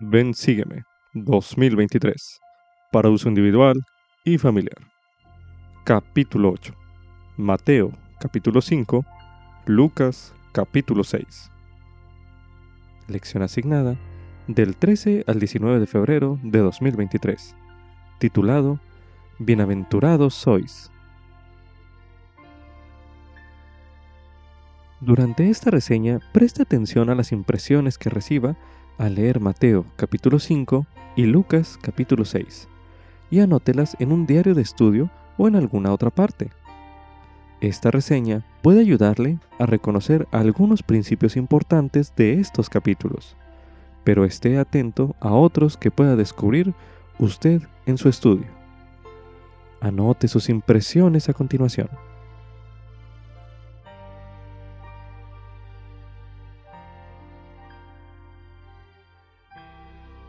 Ven Sígueme 2023 para uso individual y familiar. Capítulo 8. Mateo capítulo 5. Lucas capítulo 6. Lección asignada del 13 al 19 de febrero de 2023. Titulado Bienaventurados sois. Durante esta reseña, preste atención a las impresiones que reciba al leer Mateo capítulo 5 y Lucas capítulo 6, y anótelas en un diario de estudio o en alguna otra parte. Esta reseña puede ayudarle a reconocer algunos principios importantes de estos capítulos, pero esté atento a otros que pueda descubrir usted en su estudio. Anote sus impresiones a continuación.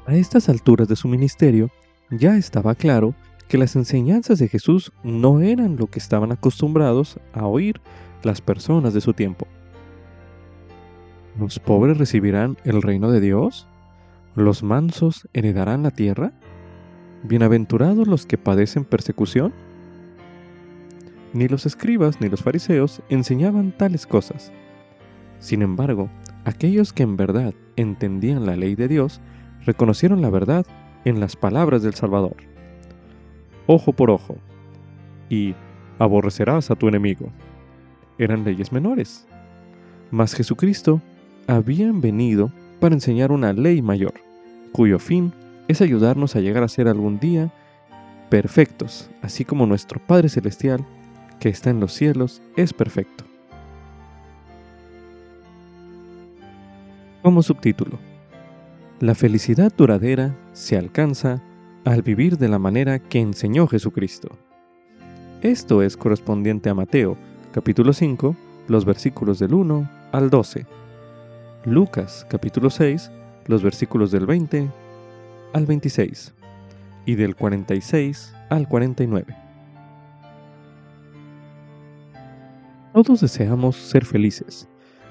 A estas alturas de su ministerio, ya estaba claro que las enseñanzas de Jesús no eran lo que estaban acostumbrados a oír las personas de su tiempo. ¿Los pobres recibirán el reino de Dios? ¿Los mansos heredarán la tierra? ¿Bienaventurados los que padecen persecución? Ni los escribas ni los fariseos enseñaban tales cosas. Sin embargo, aquellos que en verdad entendían la ley de Dios reconocieron la verdad en las palabras del Salvador. Ojo por ojo y aborrecerás a tu enemigo. Eran leyes menores. Mas Jesucristo había venido para enseñar una ley mayor, cuyo fin es ayudarnos a llegar a ser algún día perfectos, así como nuestro Padre Celestial, que está en los cielos, es perfecto. Como subtítulo, la felicidad duradera se alcanza al vivir de la manera que enseñó Jesucristo. Esto es correspondiente a Mateo, capítulo 5, los versículos del 1 al 12. Lucas, capítulo 6, los versículos del 20 al 26 y del 46 al 49. Todos deseamos ser felices,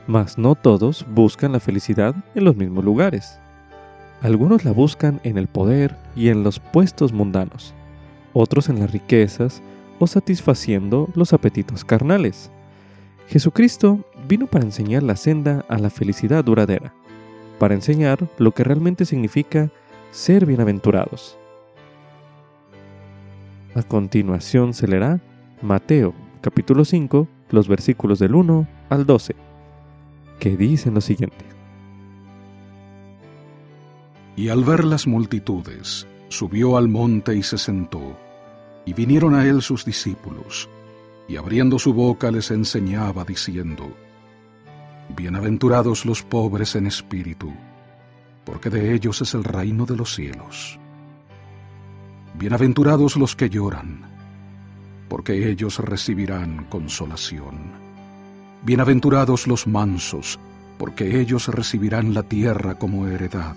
mas no todos buscan la felicidad en los mismos lugares. Algunos la buscan en el poder y en los puestos mundanos, otros en las riquezas o satisfaciendo los apetitos carnales. Jesucristo vino para enseñar la senda a la felicidad duradera, para enseñar lo que realmente significa ser bienaventurados. A continuación se leerá Mateo capítulo 5, los versículos del 1 al 12, que dicen lo siguiente. Y al ver las multitudes, subió al monte y se sentó. Y vinieron a él sus discípulos, y abriendo su boca les enseñaba diciendo, Bienaventurados los pobres en espíritu, porque de ellos es el reino de los cielos. Bienaventurados los que lloran, porque ellos recibirán consolación. Bienaventurados los mansos, porque ellos recibirán la tierra como heredad.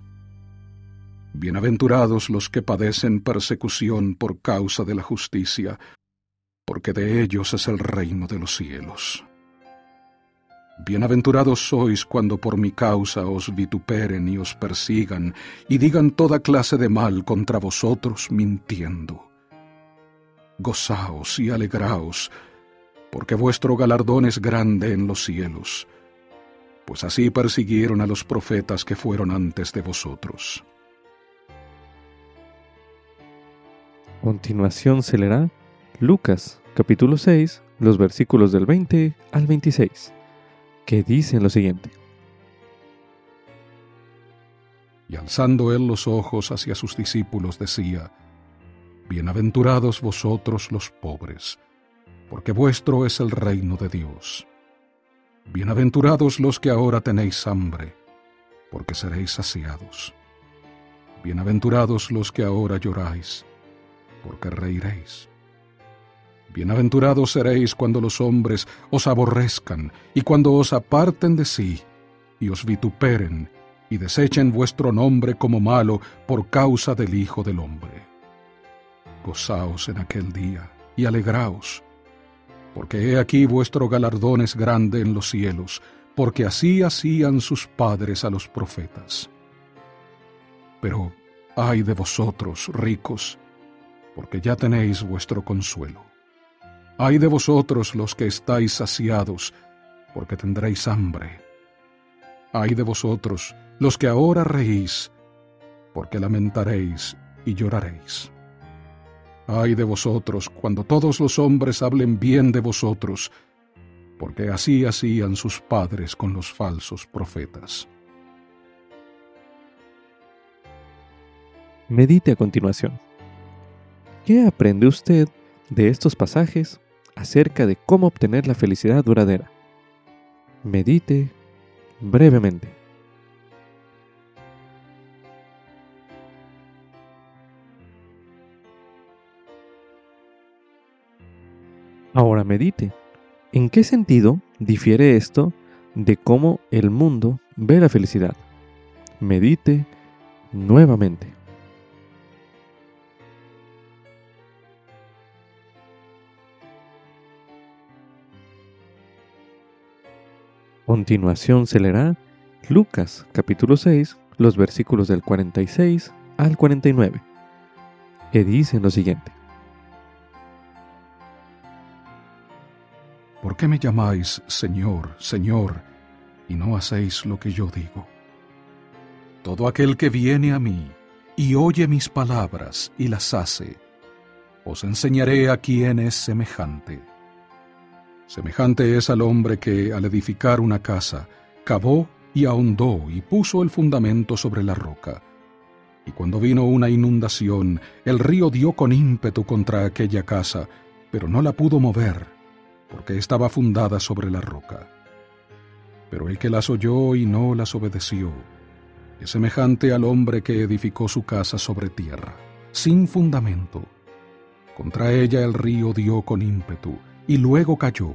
Bienaventurados los que padecen persecución por causa de la justicia, porque de ellos es el reino de los cielos. Bienaventurados sois cuando por mi causa os vituperen y os persigan, y digan toda clase de mal contra vosotros mintiendo. Gozaos y alegraos, porque vuestro galardón es grande en los cielos, pues así persiguieron a los profetas que fueron antes de vosotros. Continuación se leerá Lucas capítulo 6, los versículos del 20 al 26, que dicen lo siguiente. Y alzando él los ojos hacia sus discípulos decía, Bienaventurados vosotros los pobres, porque vuestro es el reino de Dios. Bienaventurados los que ahora tenéis hambre, porque seréis saciados. Bienaventurados los que ahora lloráis, porque reiréis. Bienaventurados seréis cuando los hombres os aborrezcan y cuando os aparten de sí y os vituperen y desechen vuestro nombre como malo por causa del Hijo del Hombre. Gozaos en aquel día y alegraos, porque he aquí vuestro galardón es grande en los cielos, porque así hacían sus padres a los profetas. Pero ay de vosotros, ricos, porque ya tenéis vuestro consuelo. Ay de vosotros los que estáis saciados, porque tendréis hambre. Ay de vosotros los que ahora reís, porque lamentaréis y lloraréis. Ay de vosotros cuando todos los hombres hablen bien de vosotros, porque así hacían sus padres con los falsos profetas. Medite a continuación. ¿Qué aprende usted de estos pasajes acerca de cómo obtener la felicidad duradera? Medite brevemente. Ahora medite. ¿En qué sentido difiere esto de cómo el mundo ve la felicidad? Medite nuevamente. Continuación se leerá Lucas capítulo 6, los versículos del 46 al 49, que dicen lo siguiente. ¿Por qué me llamáis Señor, Señor, y no hacéis lo que yo digo? Todo aquel que viene a mí y oye mis palabras y las hace, os enseñaré a quién es semejante Semejante es al hombre que, al edificar una casa, cavó y ahondó y puso el fundamento sobre la roca. Y cuando vino una inundación, el río dio con ímpetu contra aquella casa, pero no la pudo mover, porque estaba fundada sobre la roca. Pero el que las oyó y no las obedeció, es semejante al hombre que edificó su casa sobre tierra, sin fundamento. Contra ella el río dio con ímpetu, y luego cayó,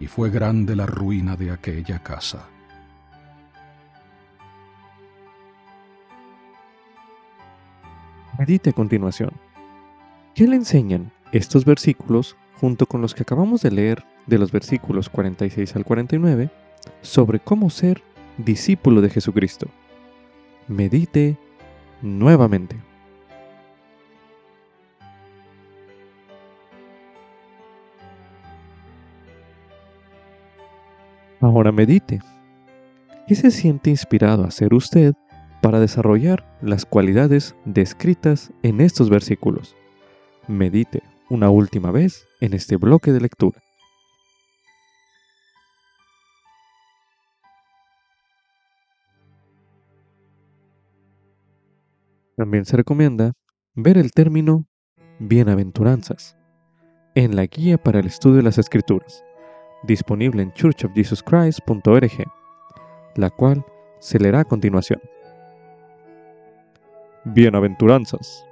y fue grande la ruina de aquella casa. Medite a continuación. ¿Qué le enseñan estos versículos junto con los que acabamos de leer de los versículos 46 al 49 sobre cómo ser discípulo de Jesucristo? Medite nuevamente. Ahora medite. ¿Qué se siente inspirado a hacer usted para desarrollar las cualidades descritas en estos versículos? Medite una última vez en este bloque de lectura. También se recomienda ver el término bienaventuranzas en la guía para el estudio de las escrituras disponible en churchofjesuschrist.org, la cual se leerá a continuación. Bienaventuranzas.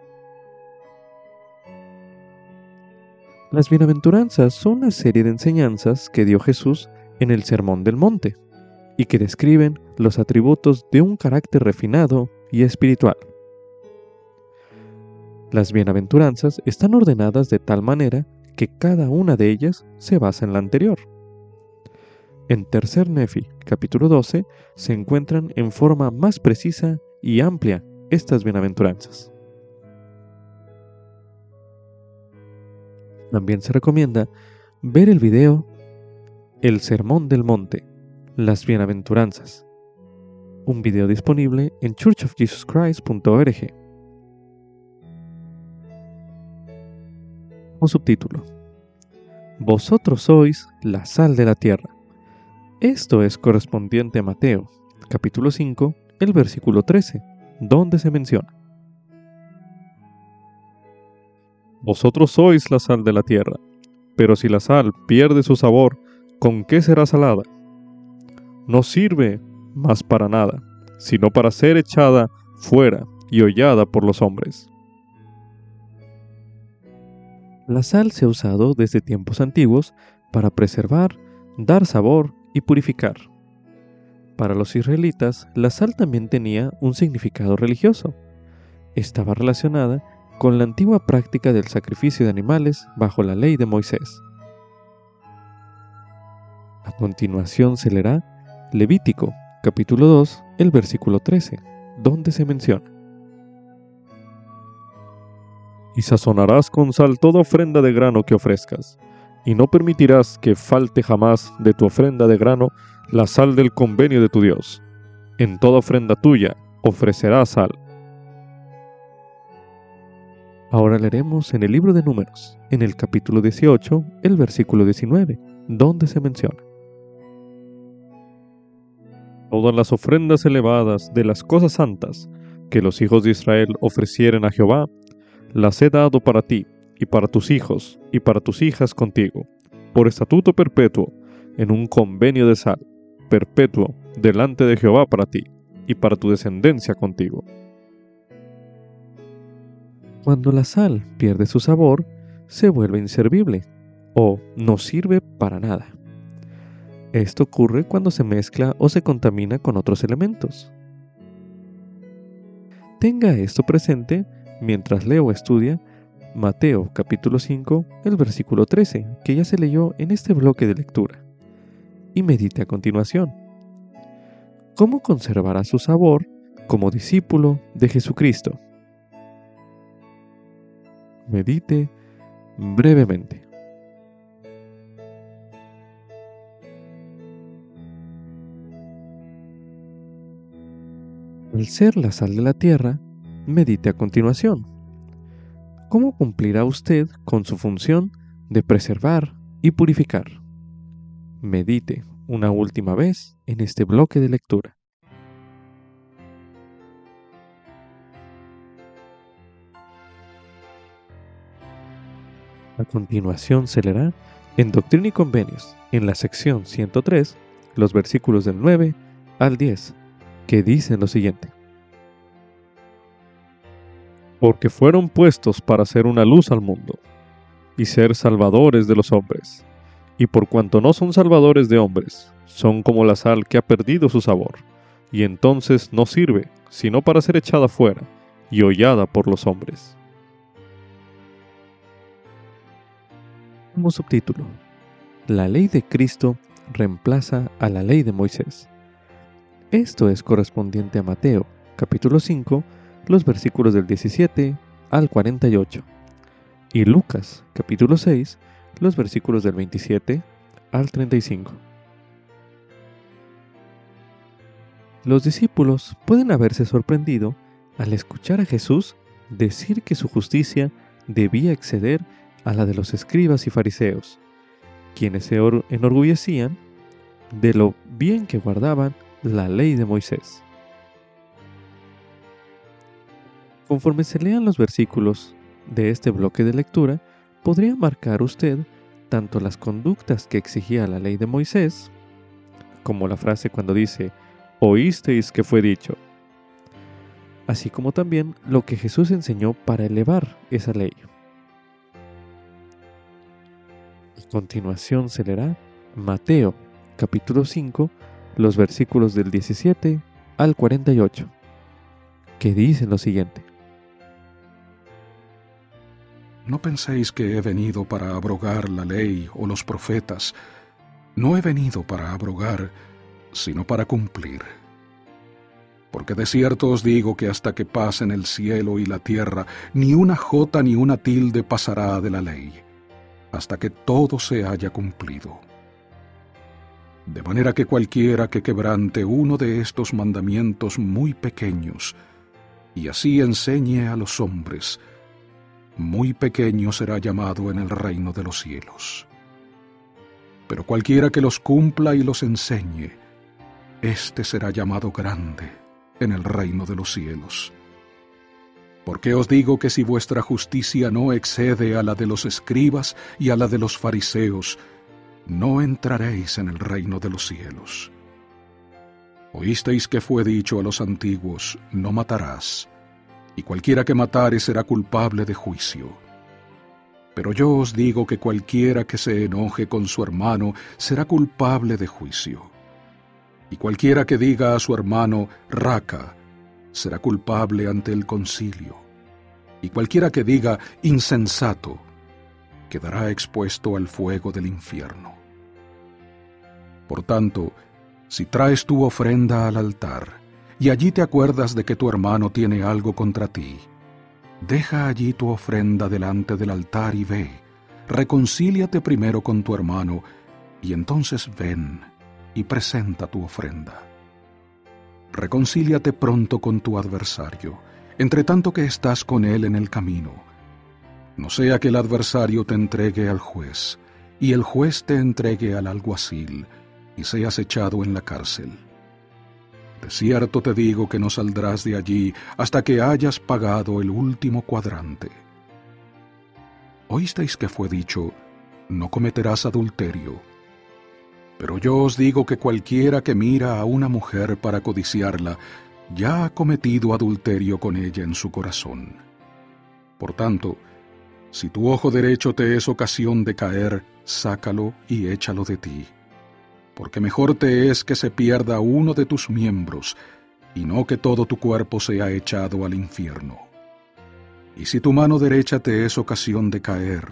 Las bienaventuranzas son una serie de enseñanzas que dio Jesús en el Sermón del Monte y que describen los atributos de un carácter refinado y espiritual. Las bienaventuranzas están ordenadas de tal manera que cada una de ellas se basa en la anterior. En Tercer Nefi, capítulo 12, se encuentran en forma más precisa y amplia estas bienaventuranzas. También se recomienda ver el video El Sermón del Monte, las Bienaventuranzas, un video disponible en churchofjesuschrist.org. Un subtítulo. Vosotros sois la sal de la tierra. Esto es correspondiente a Mateo, capítulo 5, el versículo 13, donde se menciona. Vosotros sois la sal de la tierra, pero si la sal pierde su sabor, ¿con qué será salada? No sirve más para nada, sino para ser echada fuera y hollada por los hombres. La sal se ha usado desde tiempos antiguos para preservar, dar sabor y purificar. Para los israelitas, la sal también tenía un significado religioso. Estaba relacionada con la antigua práctica del sacrificio de animales bajo la ley de Moisés. A continuación se leerá Levítico, capítulo 2, el versículo 13, donde se menciona. Y sazonarás con sal toda ofrenda de grano que ofrezcas, y no permitirás que falte jamás de tu ofrenda de grano la sal del convenio de tu Dios. En toda ofrenda tuya ofrecerás sal. Ahora leeremos en el libro de Números, en el capítulo 18, el versículo 19, donde se menciona. Todas las ofrendas elevadas de las cosas santas que los hijos de Israel ofrecieren a Jehová, las he dado para ti y para tus hijos y para tus hijas contigo, por estatuto perpetuo, en un convenio de sal, perpetuo delante de Jehová para ti y para tu descendencia contigo. Cuando la sal pierde su sabor, se vuelve inservible o no sirve para nada. Esto ocurre cuando se mezcla o se contamina con otros elementos. Tenga esto presente mientras leo o estudia Mateo capítulo 5, el versículo 13, que ya se leyó en este bloque de lectura. Y medite a continuación. ¿Cómo conservará su sabor como discípulo de Jesucristo? Medite brevemente. Al ser la sal de la tierra, medite a continuación. ¿Cómo cumplirá usted con su función de preservar y purificar? Medite una última vez en este bloque de lectura. A continuación se leerá en Doctrina y Convenios, en la sección 103, los versículos del 9 al 10 que dicen lo siguiente. Porque fueron puestos para ser una luz al mundo, y ser salvadores de los hombres. Y por cuanto no son salvadores de hombres, son como la sal que ha perdido su sabor, y entonces no sirve, sino para ser echada fuera y hollada por los hombres. Subtítulo, La ley de Cristo reemplaza a la ley de Moisés. Esto es correspondiente a Mateo, capítulo 5, los versículos del 17 al 48, y Lucas, capítulo 6, los versículos del 27 al 35. Los discípulos pueden haberse sorprendido al escuchar a Jesús decir que su justicia debía exceder a la de los escribas y fariseos, quienes se enorgullecían de lo bien que guardaban la ley de Moisés. Conforme se lean los versículos de este bloque de lectura, podría marcar usted tanto las conductas que exigía la ley de Moisés, como la frase cuando dice, oísteis que fue dicho, así como también lo que Jesús enseñó para elevar esa ley. A continuación se leerá Mateo capítulo 5 los versículos del 17 al 48, que dicen lo siguiente. No penséis que he venido para abrogar la ley o los profetas. No he venido para abrogar, sino para cumplir. Porque de cierto os digo que hasta que pasen el cielo y la tierra, ni una jota ni una tilde pasará de la ley, hasta que todo se haya cumplido. De manera que cualquiera que quebrante uno de estos mandamientos muy pequeños, y así enseñe a los hombres, muy pequeño será llamado en el reino de los cielos. Pero cualquiera que los cumpla y los enseñe, éste será llamado grande en el reino de los cielos. Porque os digo que si vuestra justicia no excede a la de los escribas y a la de los fariseos, no entraréis en el reino de los cielos. Oísteis que fue dicho a los antiguos, no matarás, y cualquiera que matare será culpable de juicio. Pero yo os digo que cualquiera que se enoje con su hermano será culpable de juicio. Y cualquiera que diga a su hermano, raca, será culpable ante el concilio. Y cualquiera que diga, insensato, quedará expuesto al fuego del infierno. Por tanto, si traes tu ofrenda al altar, y allí te acuerdas de que tu hermano tiene algo contra ti, deja allí tu ofrenda delante del altar y ve, reconcíliate primero con tu hermano, y entonces ven y presenta tu ofrenda. Reconcíliate pronto con tu adversario, entre tanto que estás con él en el camino. No sea que el adversario te entregue al juez, y el juez te entregue al alguacil, y seas echado en la cárcel. De cierto te digo que no saldrás de allí hasta que hayas pagado el último cuadrante. Oísteis que fue dicho, no cometerás adulterio. Pero yo os digo que cualquiera que mira a una mujer para codiciarla, ya ha cometido adulterio con ella en su corazón. Por tanto, si tu ojo derecho te es ocasión de caer, sácalo y échalo de ti porque mejor te es que se pierda uno de tus miembros, y no que todo tu cuerpo sea echado al infierno. Y si tu mano derecha te es ocasión de caer,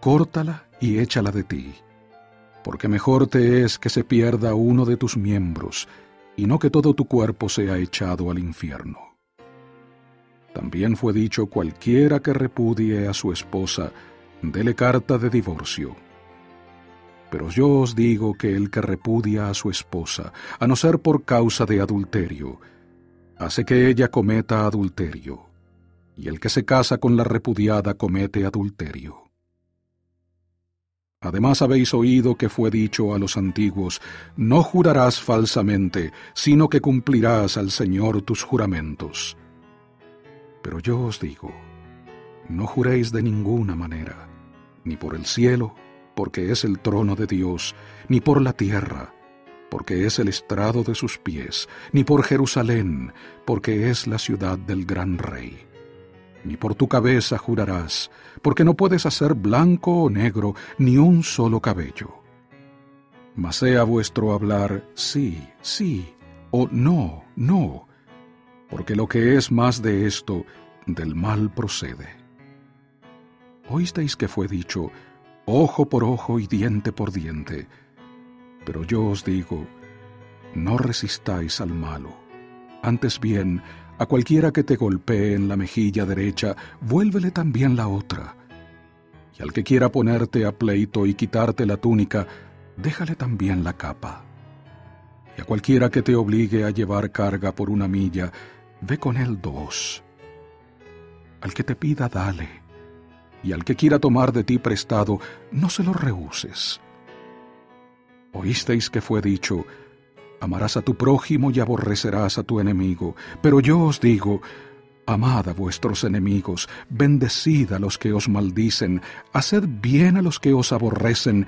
córtala y échala de ti, porque mejor te es que se pierda uno de tus miembros, y no que todo tu cuerpo sea echado al infierno. También fue dicho cualquiera que repudie a su esposa, dele carta de divorcio pero yo os digo que el que repudia a su esposa, a no ser por causa de adulterio, hace que ella cometa adulterio, y el que se casa con la repudiada comete adulterio. Además habéis oído que fue dicho a los antiguos, no jurarás falsamente, sino que cumplirás al Señor tus juramentos. Pero yo os digo, no juréis de ninguna manera, ni por el cielo, porque es el trono de Dios, ni por la tierra, porque es el estrado de sus pies, ni por Jerusalén, porque es la ciudad del gran rey. Ni por tu cabeza jurarás, porque no puedes hacer blanco o negro ni un solo cabello. Mas sea vuestro hablar sí, sí, o no, no, porque lo que es más de esto, del mal procede. Oísteis que fue dicho, ojo por ojo y diente por diente. Pero yo os digo, no resistáis al malo. Antes bien, a cualquiera que te golpee en la mejilla derecha, vuélvele también la otra. Y al que quiera ponerte a pleito y quitarte la túnica, déjale también la capa. Y a cualquiera que te obligue a llevar carga por una milla, ve con él dos. Al que te pida, dale y al que quiera tomar de ti prestado, no se lo rehuses. Oísteis que fue dicho, amarás a tu prójimo y aborrecerás a tu enemigo, pero yo os digo, amad a vuestros enemigos, bendecid a los que os maldicen, haced bien a los que os aborrecen,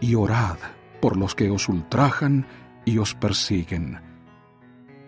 y orad por los que os ultrajan y os persiguen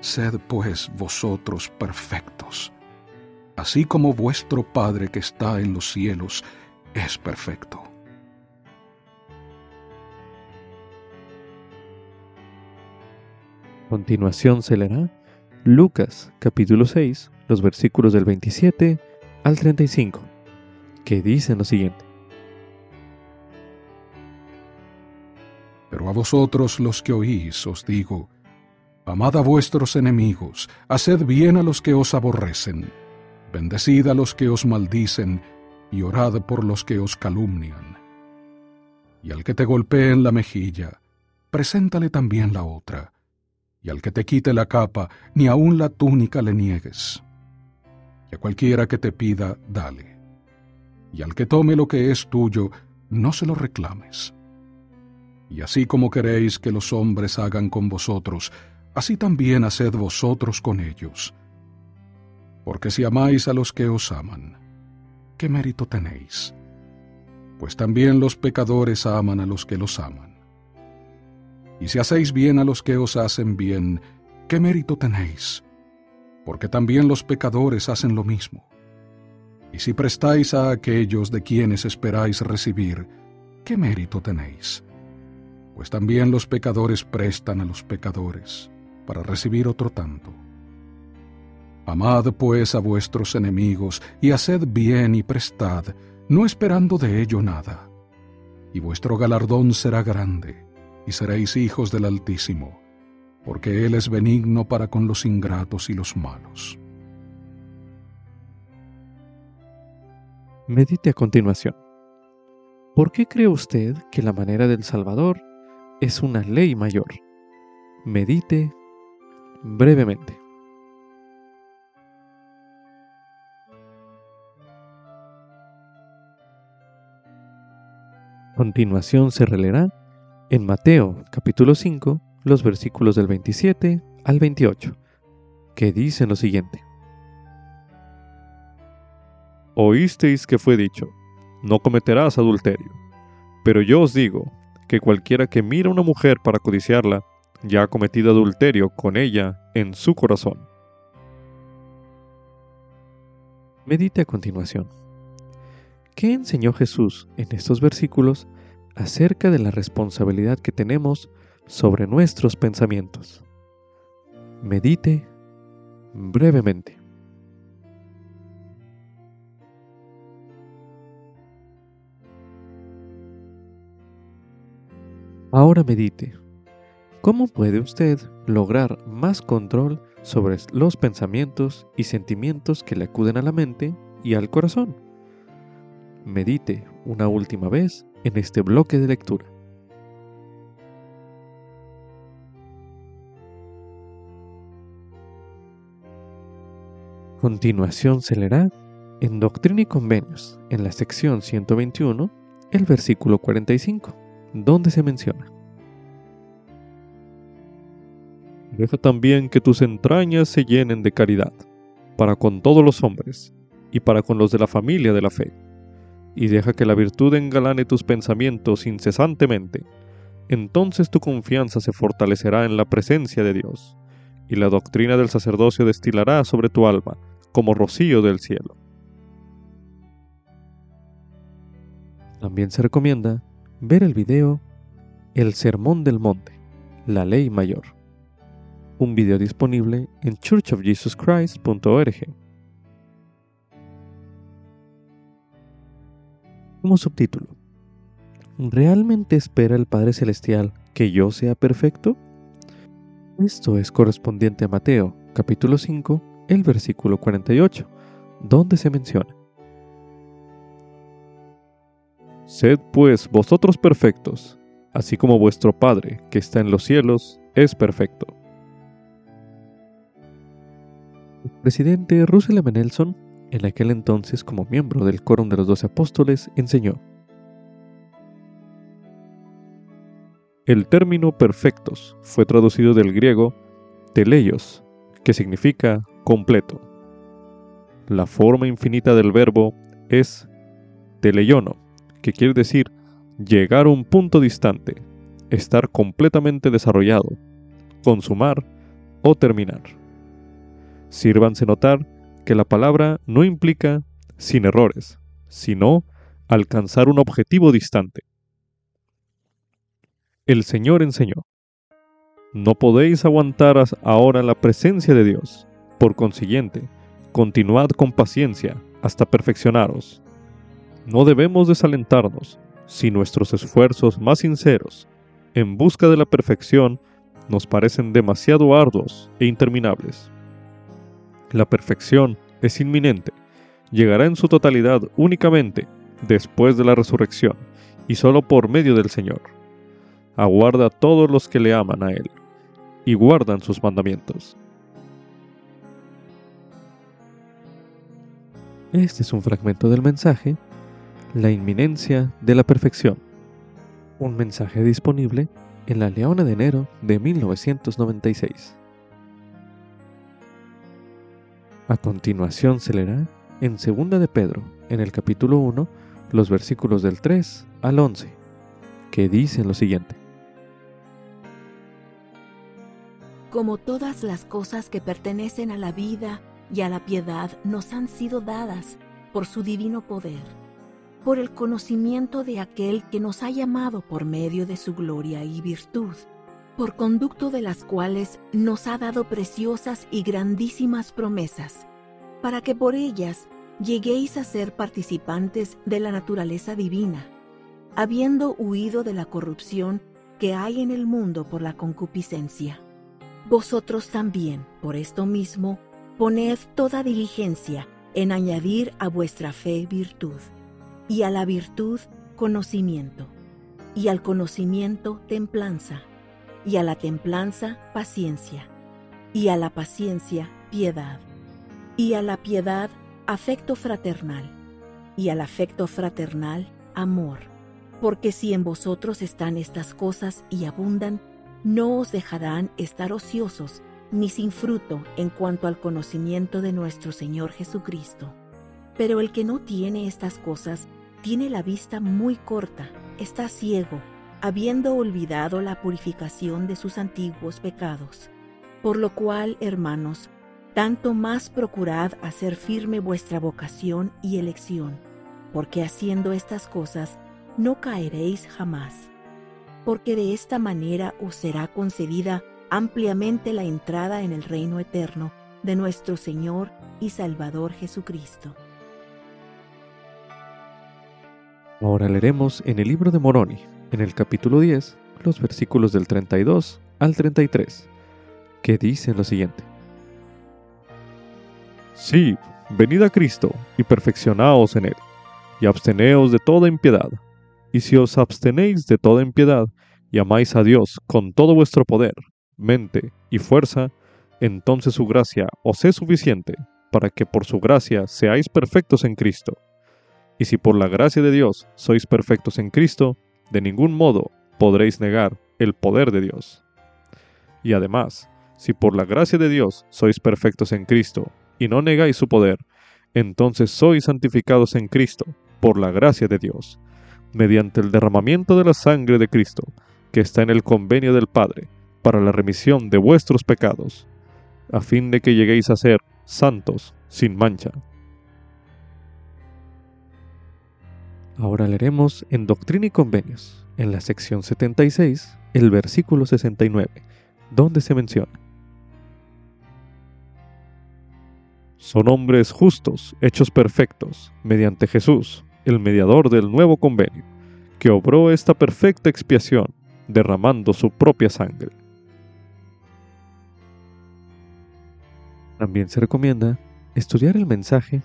Sed pues vosotros perfectos, así como vuestro Padre que está en los cielos es perfecto. continuación se leerá Lucas capítulo 6, los versículos del 27 al 35, que dicen lo siguiente. Pero a vosotros los que oís os digo, Amad a vuestros enemigos, haced bien a los que os aborrecen, bendecid a los que os maldicen, y orad por los que os calumnian. Y al que te golpee en la mejilla, preséntale también la otra, y al que te quite la capa, ni aun la túnica le niegues. y a cualquiera que te pida, dale. Y al que tome lo que es tuyo, no se lo reclames. Y así como queréis que los hombres hagan con vosotros, así también haced vosotros con ellos. Porque si amáis a los que os aman, ¿qué mérito tenéis? Pues también los pecadores aman a los que los aman. Y si hacéis bien a los que os hacen bien, ¿qué mérito tenéis? Porque también los pecadores hacen lo mismo. Y si prestáis a aquellos de quienes esperáis recibir, ¿qué mérito tenéis? Pues también los pecadores prestan a los pecadores, para recibir otro tanto. Amad pues a vuestros enemigos, y haced bien y prestad, no esperando de ello nada. Y vuestro galardón será grande, y seréis hijos del Altísimo, porque Él es benigno para con los ingratos y los malos. Medite a continuación. ¿Por qué cree usted que la manera del Salvador es una ley mayor? Medite brevemente. continuación se releerá en Mateo capítulo 5, los versículos del 27 al 28, que dicen lo siguiente. Oísteis que fue dicho, no cometerás adulterio. Pero yo os digo que cualquiera que mira a una mujer para codiciarla, ya ha cometido adulterio con ella en su corazón. Medite a continuación. ¿Qué enseñó Jesús en estos versículos acerca de la responsabilidad que tenemos sobre nuestros pensamientos? Medite brevemente. Ahora medite. ¿Cómo puede usted lograr más control sobre los pensamientos y sentimientos que le acuden a la mente y al corazón? medite una última vez en este bloque de lectura. Continuación se leerá en Doctrina y Convenios, en la sección 121, el versículo 45, donde se menciona. Deja también que tus entrañas se llenen de caridad, para con todos los hombres, y para con los de la familia de la fe y deja que la virtud engalane tus pensamientos incesantemente, entonces tu confianza se fortalecerá en la presencia de Dios, y la doctrina del sacerdocio destilará sobre tu alma como rocío del cielo. También se recomienda ver el video El Sermón del Monte, la Ley Mayor, un video disponible en churchofjesuschrist.org. como subtítulo. ¿Realmente espera el Padre Celestial que yo sea perfecto? Esto es correspondiente a Mateo, capítulo 5, el versículo 48, donde se menciona. Sed pues vosotros perfectos, así como vuestro Padre que está en los cielos es perfecto. Presidente Russell M. Nelson en aquel entonces como miembro del Quórum de los Doce Apóstoles, enseñó. El término perfectos fue traducido del griego teleios, que significa completo. La forma infinita del verbo es teleiono, que quiere decir llegar a un punto distante, estar completamente desarrollado, consumar o terminar. Sírvanse notar que la palabra no implica sin errores, sino alcanzar un objetivo distante. El Señor enseñó, no podéis aguantar ahora la presencia de Dios, por consiguiente, continuad con paciencia hasta perfeccionaros. No debemos desalentarnos si nuestros esfuerzos más sinceros en busca de la perfección nos parecen demasiado arduos e interminables. La perfección es inminente, llegará en su totalidad únicamente después de la resurrección y solo por medio del Señor. Aguarda a todos los que le aman a Él y guardan sus mandamientos. Este es un fragmento del mensaje La inminencia de la perfección, un mensaje disponible en la Leona de enero de 1996. A continuación se leerá en Segunda de Pedro, en el capítulo 1, los versículos del 3 al 11, que dicen lo siguiente. Como todas las cosas que pertenecen a la vida y a la piedad nos han sido dadas por su divino poder, por el conocimiento de aquel que nos ha llamado por medio de su gloria y virtud, por conducto de las cuales nos ha dado preciosas y grandísimas promesas, para que por ellas lleguéis a ser participantes de la naturaleza divina, habiendo huido de la corrupción que hay en el mundo por la concupiscencia. Vosotros también, por esto mismo, Poned toda diligencia en añadir a vuestra fe virtud, y a la virtud conocimiento, y al conocimiento templanza, y a la templanza paciencia, y a la paciencia piedad, y a la piedad afecto fraternal, y al afecto fraternal amor, porque si en vosotros están estas cosas y abundan, no os dejarán estar ociosos ni sin fruto en cuanto al conocimiento de nuestro Señor Jesucristo. Pero el que no tiene estas cosas tiene la vista muy corta, está ciego, habiendo olvidado la purificación de sus antiguos pecados. Por lo cual, hermanos, tanto más procurad hacer firme vuestra vocación y elección, porque haciendo estas cosas no caeréis jamás, porque de esta manera os será concedida ampliamente la entrada en el reino eterno de nuestro Señor y Salvador Jesucristo. Ahora leeremos en el libro de Moroni, en el capítulo 10, los versículos del 32 al 33, que dicen lo siguiente. Sí, venid a Cristo y perfeccionaos en él, y absteneos de toda impiedad. Y si os abstenéis de toda impiedad y amáis a Dios con todo vuestro poder, mente y fuerza, entonces su gracia os es suficiente para que por su gracia seáis perfectos en Cristo. Y si por la gracia de Dios sois perfectos en Cristo, de ningún modo podréis negar el poder de Dios. Y además, si por la gracia de Dios sois perfectos en Cristo y no negáis su poder, entonces sois santificados en Cristo por la gracia de Dios, mediante el derramamiento de la sangre de Cristo, que está en el convenio del Padre, para la remisión de vuestros pecados, a fin de que lleguéis a ser santos sin mancha. Ahora leeremos en Doctrina y Convenios, en la sección 76, el versículo 69, donde se menciona. Son hombres justos, hechos perfectos, mediante Jesús, el mediador del nuevo convenio, que obró esta perfecta expiación, derramando su propia sangre También se recomienda estudiar el mensaje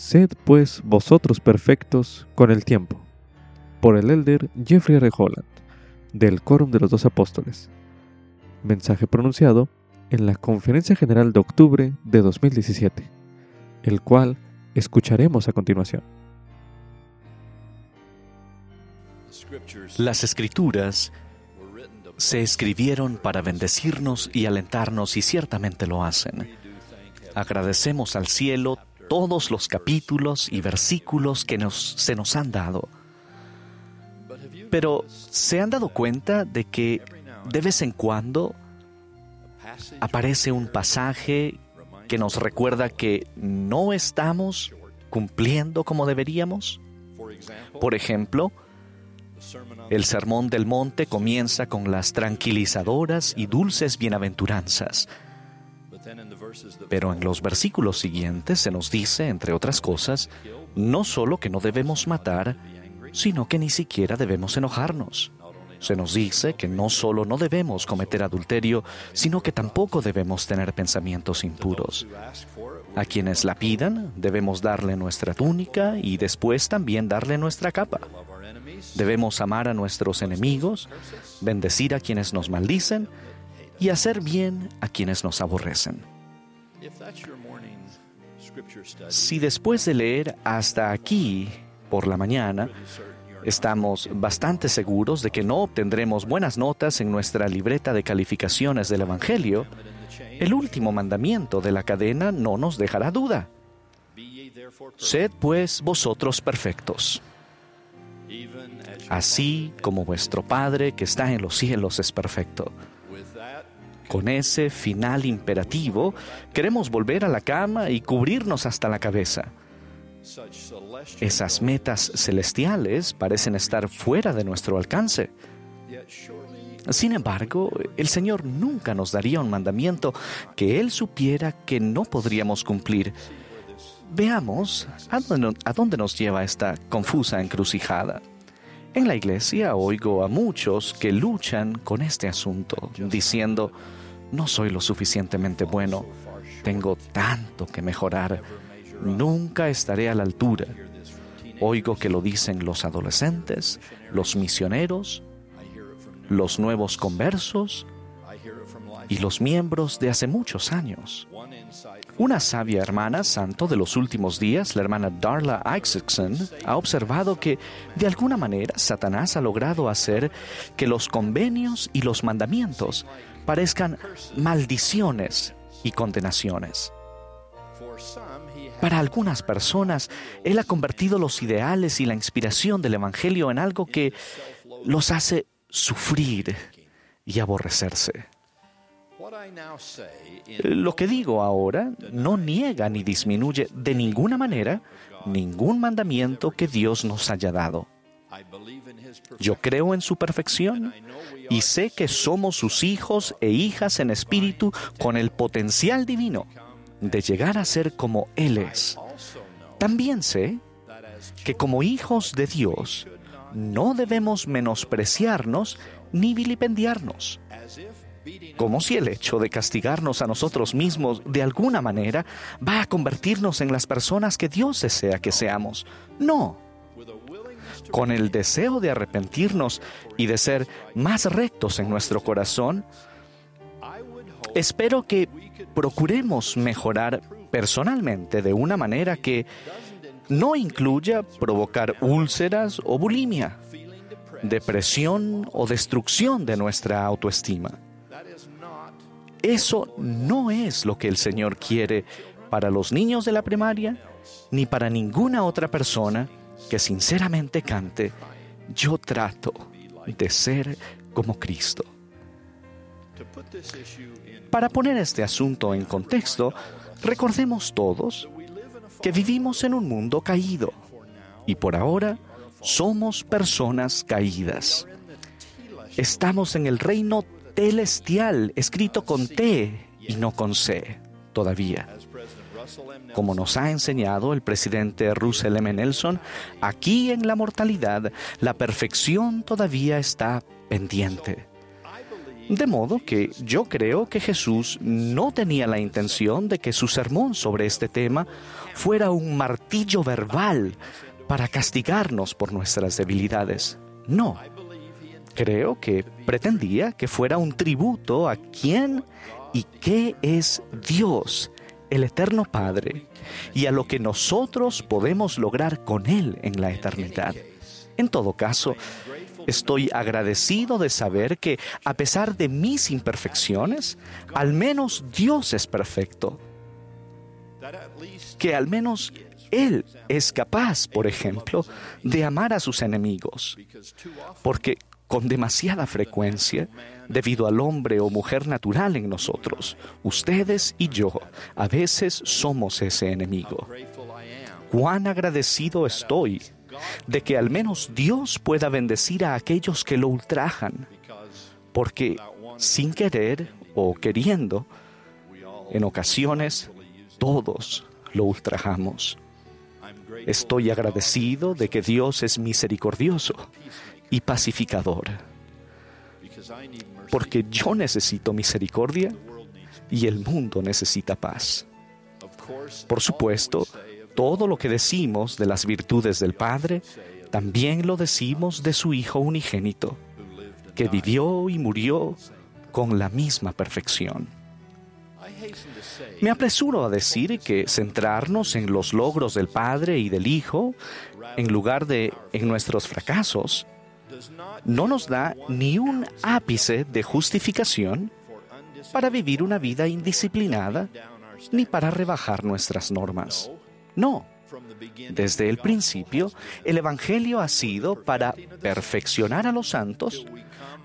Sed pues vosotros perfectos con el tiempo, por el elder Jeffrey R. Holland, del Quórum de los Dos Apóstoles. Mensaje pronunciado en la Conferencia General de octubre de 2017, el cual escucharemos a continuación. Las escrituras se escribieron para bendecirnos y alentarnos y ciertamente lo hacen. Agradecemos al cielo todos los capítulos y versículos que nos, se nos han dado. Pero ¿se han dado cuenta de que de vez en cuando aparece un pasaje que nos recuerda que no estamos cumpliendo como deberíamos? Por ejemplo, el Sermón del Monte comienza con las tranquilizadoras y dulces bienaventuranzas. Pero en los versículos siguientes se nos dice, entre otras cosas, no solo que no debemos matar, sino que ni siquiera debemos enojarnos. Se nos dice que no solo no debemos cometer adulterio, sino que tampoco debemos tener pensamientos impuros. A quienes la pidan, debemos darle nuestra túnica y después también darle nuestra capa. Debemos amar a nuestros enemigos, bendecir a quienes nos maldicen y hacer bien a quienes nos aborrecen. Si después de leer hasta aquí por la mañana, estamos bastante seguros de que no obtendremos buenas notas en nuestra libreta de calificaciones del Evangelio, el último mandamiento de la cadena no nos dejará duda. Sed pues vosotros perfectos, así como vuestro Padre que está en los cielos es perfecto. Con ese final imperativo, queremos volver a la cama y cubrirnos hasta la cabeza. Esas metas celestiales parecen estar fuera de nuestro alcance. Sin embargo, el Señor nunca nos daría un mandamiento que Él supiera que no podríamos cumplir. Veamos a dónde, nos lleva esta confusa encrucijada. En la iglesia oigo a muchos que luchan con este asunto, diciendo, no soy lo suficientemente bueno, tengo tanto que mejorar, nunca estaré a la altura. Oigo que lo dicen los adolescentes, los misioneros, los nuevos conversos y los miembros de hace muchos años. Una sabia hermana santo de los últimos días, la hermana Darla Isaacson, ha observado que de alguna manera Satanás ha logrado hacer que los convenios y los mandamientos parezcan maldiciones y condenaciones. Para algunas personas, Él ha convertido los ideales y la inspiración del Evangelio en algo que los hace sufrir y aborrecerse. Lo que digo ahora no niega ni disminuye de ninguna manera ningún mandamiento que Dios nos haya dado. Yo creo en su perfección y sé que somos sus hijos e hijas en espíritu con el potencial divino de llegar a ser como Él es. También sé que como hijos de Dios no debemos menospreciarnos ni vilipendiarnos, como si el hecho de castigarnos a nosotros mismos de alguna manera va a convertirnos en las personas que Dios desea que seamos. No. Con el deseo de arrepentirnos y de ser más rectos en nuestro corazón, espero que procuremos mejorar personalmente de una manera que no incluya provocar úlceras o bulimia, depresión o destrucción de nuestra autoestima. Eso no es lo que el Señor quiere para los niños de la primaria ni para ninguna otra persona que sinceramente cante, yo trato de ser como Cristo. Para poner este asunto en contexto, recordemos todos que vivimos en un mundo caído y por ahora somos personas caídas. Estamos en el reino celestial, escrito con T y no con C todavía. Como nos ha enseñado el presidente Russell M. Nelson, aquí en la mortalidad la perfección todavía está pendiente. De modo que yo creo que Jesús no tenía la intención de que su sermón sobre este tema fuera un martillo verbal para castigarnos por nuestras debilidades. No. Creo que pretendía que fuera un tributo a quién y qué es Dios, el Eterno Padre, y a lo que nosotros podemos lograr con Él en la eternidad. En todo caso, Estoy agradecido de saber que, a pesar de mis imperfecciones, al menos Dios es perfecto. Que al menos Él es capaz, por ejemplo, de amar a sus enemigos. Porque con demasiada frecuencia, debido al hombre o mujer natural en nosotros, ustedes y yo a veces somos ese enemigo. Cuán agradecido estoy de que al menos Dios pueda bendecir a aquellos que lo ultrajan, porque sin querer o queriendo, en ocasiones todos lo ultrajamos. Estoy agradecido de que Dios es misericordioso y pacificador, porque yo necesito misericordia y el mundo necesita paz. Por supuesto, todo lo que decimos de las virtudes del Padre, también lo decimos de su Hijo unigénito, que vivió y murió con la misma perfección. Me apresuro a decir que centrarnos en los logros del Padre y del Hijo, en lugar de en nuestros fracasos, no nos da ni un ápice de justificación para vivir una vida indisciplinada ni para rebajar nuestras normas. No. Desde el principio, el Evangelio ha sido para perfeccionar a los santos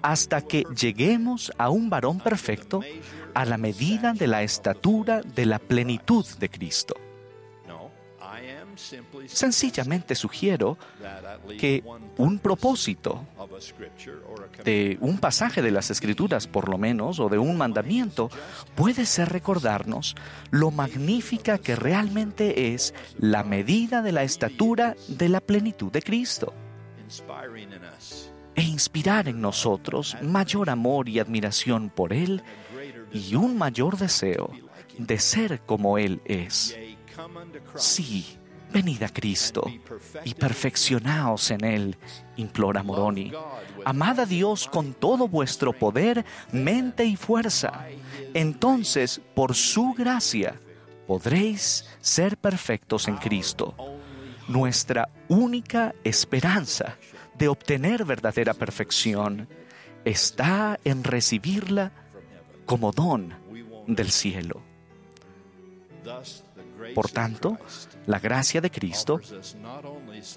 hasta que lleguemos a un varón perfecto a la medida de la estatura de la plenitud de Cristo. Sencillamente sugiero que un propósito de un pasaje de las Escrituras, por lo menos, o de un mandamiento, puede ser recordarnos lo magnífica que realmente es la medida de la estatura de la plenitud de Cristo. e inspirar en nosotros mayor amor y admiración por Él y un mayor deseo de ser como Él es. Sí, venid a Cristo y perfeccionaos en Él, implora Moroni. Amad a Dios con todo vuestro poder, mente y fuerza. Entonces, por su gracia, podréis ser perfectos en Cristo. Nuestra única esperanza de obtener verdadera perfección está en recibirla como don del cielo. Por tanto, la gracia de Cristo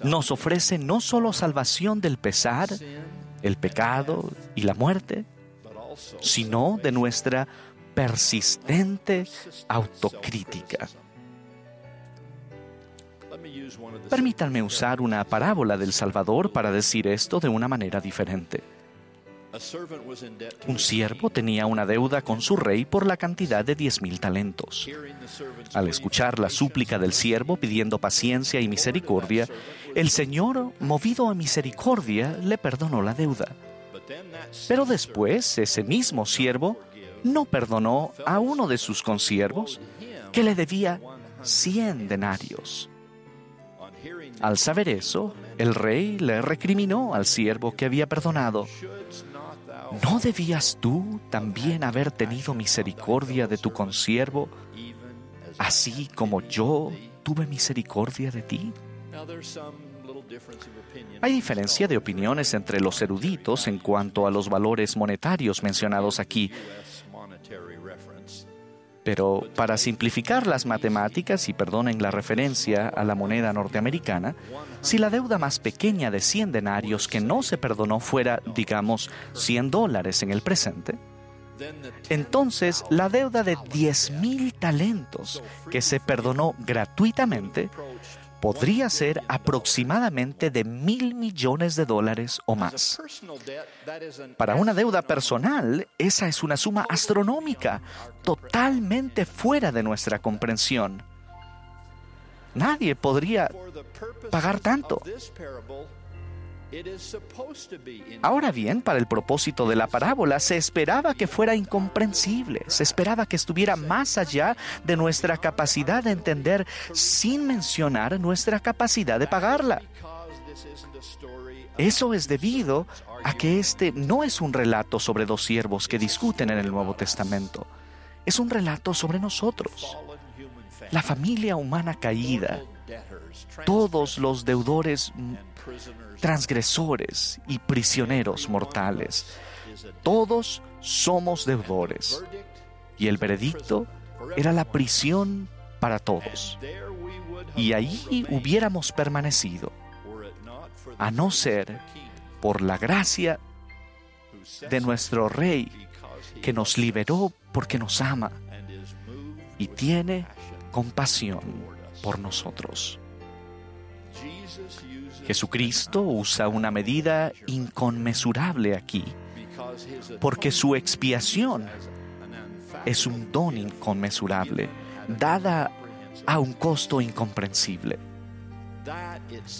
nos ofrece no solo salvación del pesar, el pecado y la muerte, sino de nuestra persistente autocrítica. Permítanme usar una parábola del Salvador para decir esto de una manera diferente. Un siervo tenía una deuda con su rey por la cantidad de diez mil talentos. Al escuchar la súplica del siervo pidiendo paciencia y misericordia, el Señor, movido a misericordia, le perdonó la deuda. Pero después ese mismo siervo no perdonó a uno de sus consiervos que le debía cien denarios. Al saber eso, el rey le recriminó al siervo que había perdonado. ¿No debías tú también haber tenido misericordia de tu consiervo, así como yo tuve misericordia de ti? Hay diferencia de opiniones entre los eruditos en cuanto a los valores monetarios mencionados aquí. Pero para simplificar las matemáticas, y perdonen la referencia a la moneda norteamericana, si la deuda más pequeña de 100 denarios que no se perdonó fuera, digamos, 100 dólares en el presente, entonces la deuda de 10 mil talentos que se perdonó gratuitamente podría ser aproximadamente de mil millones de dólares o más. Para una deuda personal, esa es una suma astronómica, totalmente fuera de nuestra comprensión. Nadie podría pagar tanto. Ahora bien, para el propósito de la parábola, se esperaba que fuera incomprensible, se esperaba que estuviera más allá de nuestra capacidad de entender sin mencionar nuestra capacidad de pagarla. Eso es debido a que este no es un relato sobre dos siervos que discuten en el Nuevo Testamento, es un relato sobre nosotros, la familia humana caída, todos los deudores transgresores y prisioneros mortales. Todos somos deudores. Y el veredicto era la prisión para todos. Y ahí hubiéramos permanecido, a no ser por la gracia de nuestro Rey, que nos liberó porque nos ama y tiene compasión por nosotros. Jesucristo usa una medida inconmensurable aquí, porque su expiación es un don inconmensurable, dada a un costo incomprensible.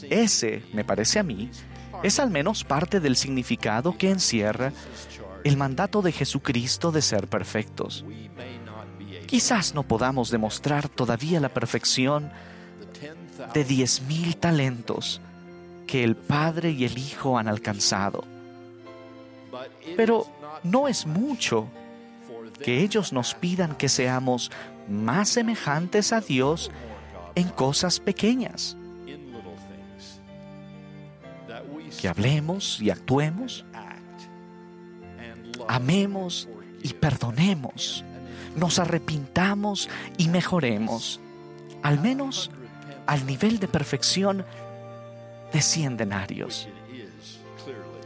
Ese, me parece a mí, es al menos parte del significado que encierra el mandato de Jesucristo de ser perfectos. Quizás no podamos demostrar todavía la perfección de diez mil talentos que el Padre y el Hijo han alcanzado. Pero no es mucho que ellos nos pidan que seamos más semejantes a Dios en cosas pequeñas, que hablemos y actuemos, amemos y perdonemos, nos arrepintamos y mejoremos, al menos al nivel de perfección de cien denarios,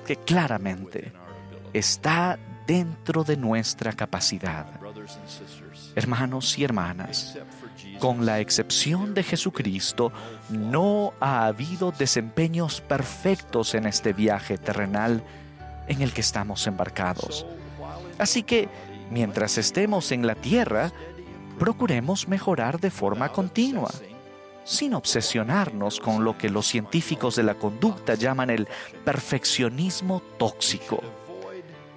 que claramente está dentro de nuestra capacidad. Hermanos y hermanas, con la excepción de Jesucristo, no ha habido desempeños perfectos en este viaje terrenal en el que estamos embarcados. Así que, mientras estemos en la tierra, procuremos mejorar de forma continua, sin obsesionarnos con lo que los científicos de la conducta llaman el perfeccionismo tóxico.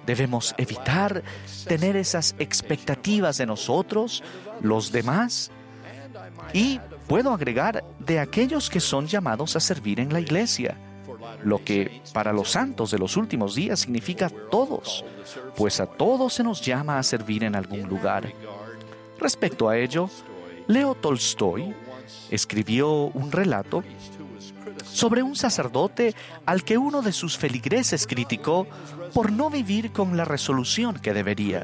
Debemos evitar tener esas expectativas de nosotros, los demás, y puedo agregar de aquellos que son llamados a servir en la iglesia lo que para los santos de los últimos días significa todos, pues a todos se nos llama a servir en algún lugar. Respecto a ello, Leo Tolstoy escribió un relato sobre un sacerdote al que uno de sus feligreses criticó por no vivir con la resolución que debería,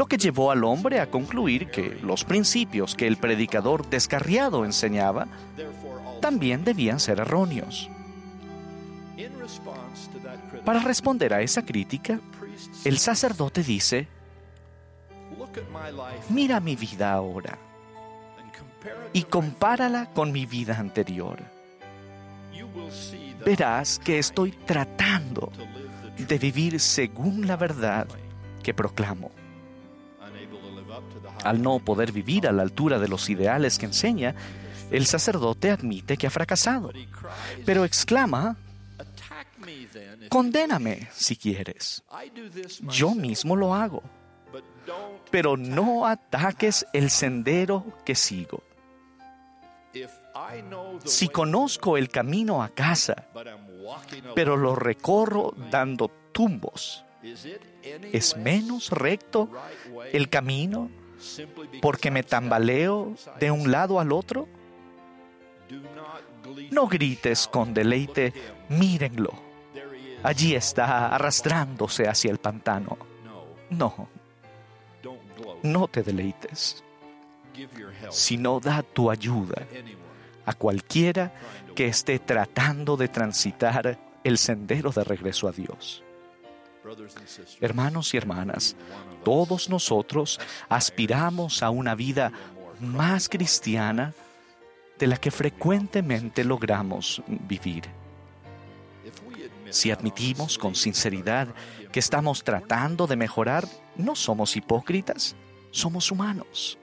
lo que llevó al hombre a concluir que los principios que el predicador descarriado enseñaba también debían ser erróneos. Para responder a esa crítica, el sacerdote dice, mira mi vida ahora y compárala con mi vida anterior. Verás que estoy tratando de vivir según la verdad que proclamo. Al no poder vivir a la altura de los ideales que enseña, el sacerdote admite que ha fracasado, pero exclama, condéname si quieres. Yo mismo lo hago, pero no ataques el sendero que sigo. Si conozco el camino a casa, pero lo recorro dando tumbos, ¿es menos recto el camino porque me tambaleo de un lado al otro? No grites con deleite, mírenlo. Allí está arrastrándose hacia el pantano. No, no te deleites, sino da tu ayuda a cualquiera que esté tratando de transitar el sendero de regreso a Dios. Hermanos y hermanas, todos nosotros aspiramos a una vida más cristiana de la que frecuentemente logramos vivir. Si admitimos con sinceridad que estamos tratando de mejorar, no somos hipócritas, somos humanos.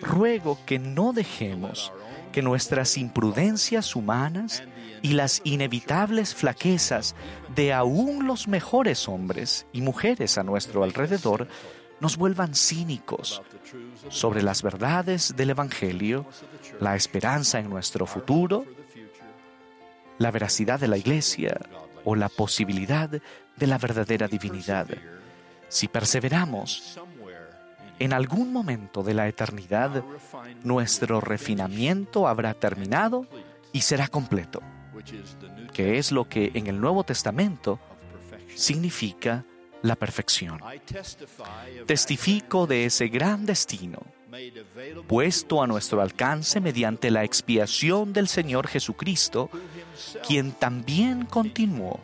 Ruego que no dejemos que nuestras imprudencias humanas y las inevitables flaquezas de aún los mejores hombres y mujeres a nuestro alrededor nos vuelvan cínicos sobre las verdades del Evangelio, la esperanza en nuestro futuro, la veracidad de la Iglesia o la posibilidad de la verdadera divinidad. Si perseveramos, en algún momento de la eternidad, nuestro refinamiento habrá terminado y será completo, que es lo que en el Nuevo Testamento significa la perfección. Testifico de ese gran destino puesto a nuestro alcance mediante la expiación del Señor Jesucristo, quien también continuó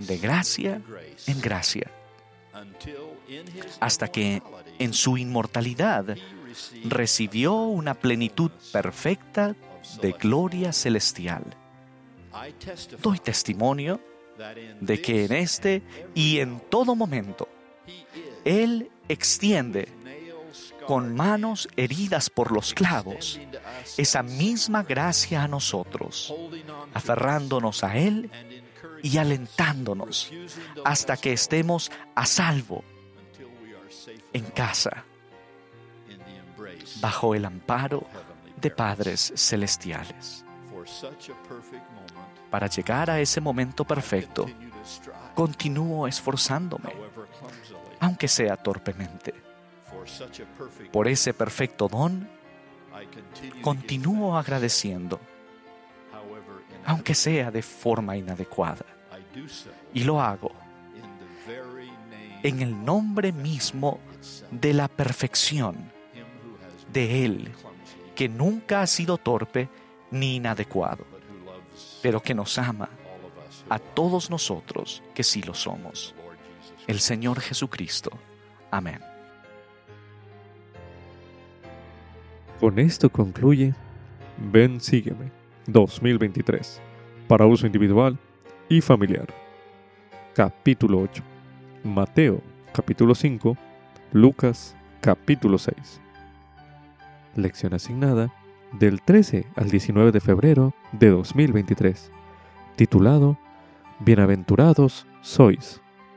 de gracia en gracia, hasta que en su inmortalidad recibió una plenitud perfecta de gloria celestial. Doy testimonio de que en este y en todo momento Él extiende con manos heridas por los clavos esa misma gracia a nosotros, aferrándonos a Él y alentándonos hasta que estemos a salvo en casa, bajo el amparo de padres celestiales. Para llegar a ese momento perfecto, continúo esforzándome, aunque sea torpemente. Por ese perfecto don, continúo agradeciendo, aunque sea de forma inadecuada. Y lo hago en el nombre mismo de la perfección de Él, que nunca ha sido torpe ni inadecuado, pero que nos ama a todos nosotros que sí lo somos. El Señor Jesucristo. Amén. Con esto concluye Ven Sígueme 2023 para uso individual y familiar. Capítulo 8. Mateo capítulo 5. Lucas capítulo 6. Lección asignada del 13 al 19 de febrero de 2023. Titulado Bienaventurados sois